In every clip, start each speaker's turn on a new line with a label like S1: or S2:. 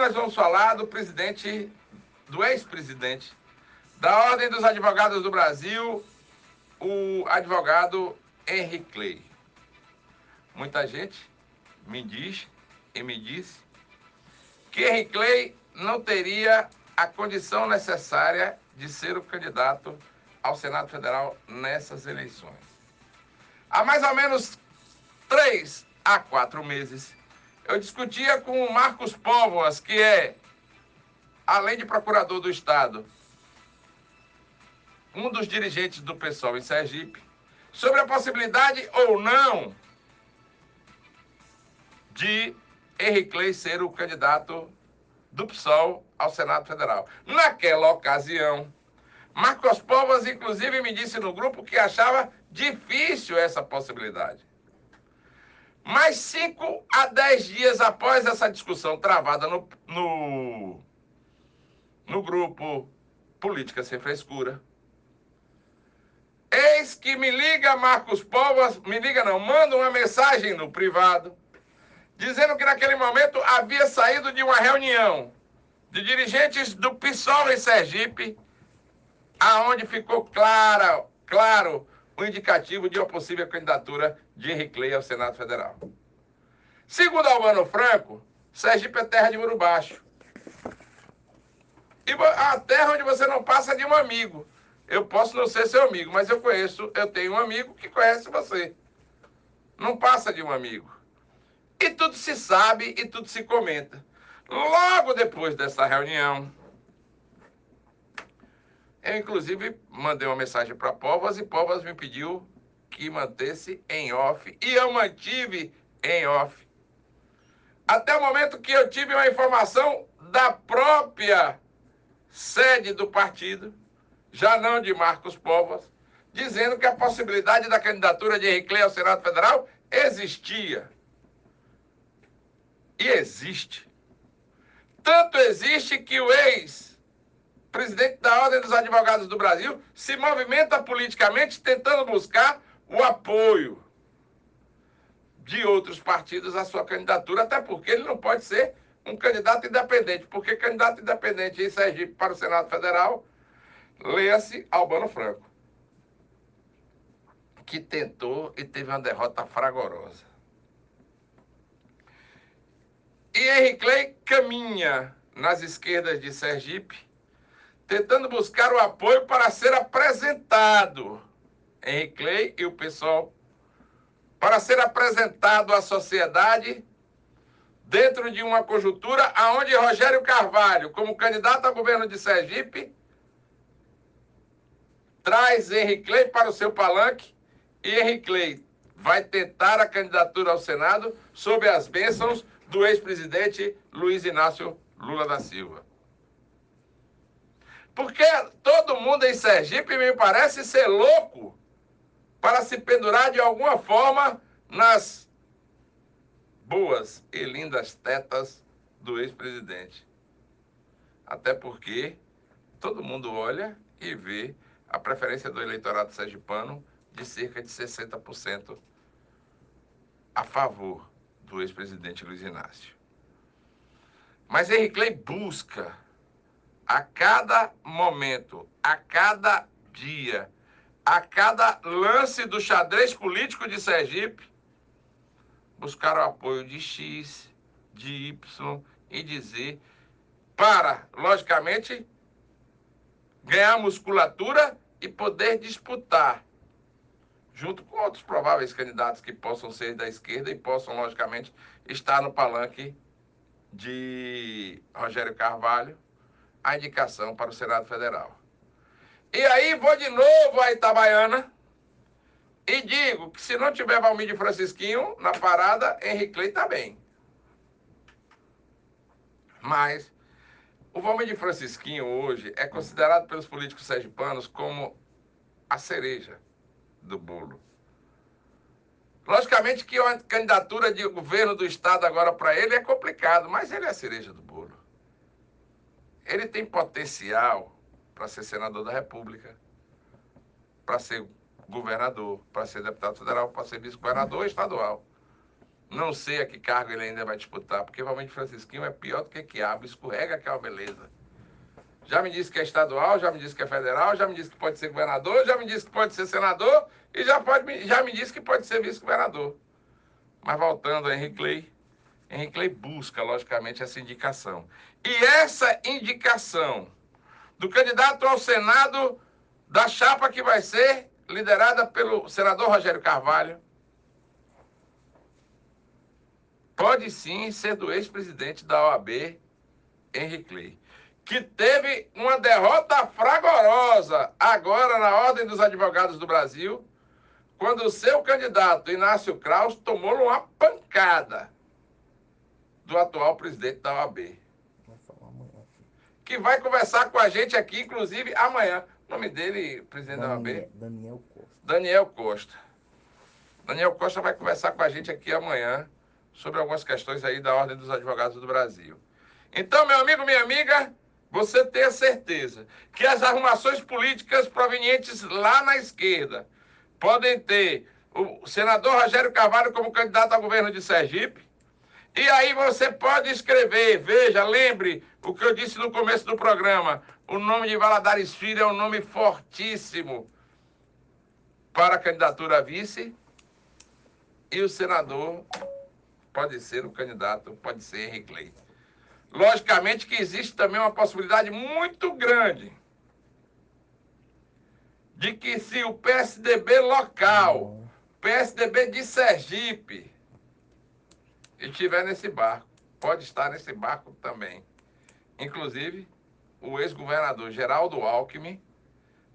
S1: nós vamos falar do presidente, do ex-presidente da Ordem dos Advogados do Brasil, o advogado Henry Clay. Muita gente me diz e me disse que Henry Clay não teria a condição necessária de ser o candidato ao Senado Federal nessas eleições. Há mais ou menos três a quatro meses, eu discutia com o Marcos Póvoas, que é, além de procurador do Estado, um dos dirigentes do PSOL em Sergipe, sobre a possibilidade ou não de Henrique Clay ser o candidato do PSOL ao Senado Federal. Naquela ocasião, Marcos Povas, inclusive, me disse no grupo que achava difícil essa possibilidade. Mas cinco a dez dias após essa discussão travada no, no, no grupo Política Sem Frescura, eis que me liga Marcos Povas, me liga não, manda uma mensagem no privado, dizendo que naquele momento havia saído de uma reunião de dirigentes do PSOL em Sergipe, aonde ficou clara, claro o indicativo de uma possível candidatura de Henrique Clay ao Senado Federal. Segundo Albano Franco, Sergipe é terra de muro baixo. E a terra onde você não passa de um amigo. Eu posso não ser seu amigo, mas eu conheço, eu tenho um amigo que conhece você. Não passa de um amigo. E tudo se sabe e tudo se comenta. Logo depois dessa reunião, eu, inclusive, mandei uma mensagem para Povas e Povas me pediu que mantesse em off. E eu mantive em off. Até o momento que eu tive uma informação da própria sede do partido, já não de Marcos Povas, dizendo que a possibilidade da candidatura de Henrique Clay ao Senado Federal existia. E existe. Tanto existe que o ex presidente da Ordem dos Advogados do Brasil, se movimenta politicamente tentando buscar o apoio de outros partidos à sua candidatura, até porque ele não pode ser um candidato independente, porque candidato independente em Sergipe para o Senado Federal, leia-se Albano Franco, que tentou e teve uma derrota fragorosa. E Henrique Clay caminha nas esquerdas de Sergipe, tentando buscar o apoio para ser apresentado, Henrique Clay e o pessoal, para ser apresentado à sociedade dentro de uma conjuntura aonde Rogério Carvalho, como candidato a governo de Sergipe, traz Henrique Clay para o seu palanque. E Henrique Clay vai tentar a candidatura ao Senado sob as bênçãos do ex-presidente Luiz Inácio Lula da Silva. Porque todo mundo em Sergipe me parece ser louco para se pendurar de alguma forma nas boas e lindas tetas do ex-presidente. Até porque todo mundo olha e vê a preferência do eleitorado sergipano de cerca de 60% a favor do ex-presidente Luiz Inácio. Mas Henrique Clay busca a cada momento, a cada dia, a cada lance do xadrez político de Sergipe, buscar o apoio de X, de Y e de Z, para, logicamente, ganhar musculatura e poder disputar, junto com outros prováveis candidatos que possam ser da esquerda e possam, logicamente, estar no palanque de Rogério Carvalho a indicação para o Senado Federal. E aí vou de novo à Itabaiana e digo que se não tiver Valmir Francisquinho na parada, Henrique Clay está bem. Mas o Valmir Francisquinho hoje é considerado pelos políticos sergipanos como a cereja do bolo. Logicamente que a candidatura de governo do Estado agora para ele é complicado, mas ele é a cereja do bolo. Ele tem potencial para ser senador da República, para ser governador, para ser deputado federal, para ser vice-governador estadual. Não sei a que cargo ele ainda vai disputar, porque realmente Francisquinho é pior do que quiabo, escorrega aquela beleza. Já me disse que é estadual, já me disse que é federal, já me disse que pode ser governador, já me disse que pode ser senador e já, pode, já me disse que pode ser vice-governador. Mas voltando a Henrique Clay, Henrique busca, logicamente, essa indicação. E essa indicação do candidato ao Senado da chapa que vai ser liderada pelo senador Rogério Carvalho, pode sim ser do ex-presidente da OAB, Henrique Clay, que teve uma derrota fragorosa agora na Ordem dos Advogados do Brasil, quando o seu candidato, Inácio Kraus, tomou uma pancada do atual presidente da OAB. Que vai conversar com a gente aqui, inclusive, amanhã. O nome dele, presidente
S2: Daniel,
S1: da OAB?
S2: Daniel Costa.
S1: Daniel Costa. Daniel Costa vai conversar com a gente aqui amanhã sobre algumas questões aí da Ordem dos Advogados do Brasil. Então, meu amigo, minha amiga, você tenha certeza que as arrumações políticas provenientes lá na esquerda podem ter o senador Rogério Carvalho como candidato ao governo de Sergipe. E aí você pode escrever, veja, lembre o que eu disse no começo do programa. O nome de Valadares Filho é um nome fortíssimo para a candidatura a vice. E o senador pode ser o candidato, pode ser Henrique Leite. Logicamente que existe também uma possibilidade muito grande de que se o PSDB local, PSDB de Sergipe, estiver nesse barco, pode estar nesse barco também. Inclusive, o ex-governador Geraldo Alckmin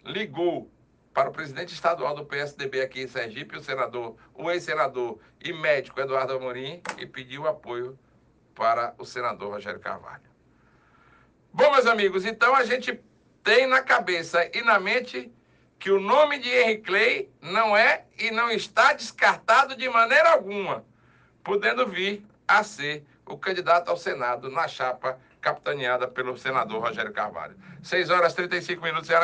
S1: ligou para o presidente estadual do PSDB aqui em Sergipe, o senador, o ex-senador e médico Eduardo Amorim, e pediu apoio para o senador Rogério Carvalho. Bom, meus amigos, então a gente tem na cabeça e na mente que o nome de Henry Clay não é e não está descartado de maneira alguma, podendo vir a ser o candidato ao Senado na chapa capitaneada pelo senador Rogério Carvalho. 6 horas e 35 minutos, era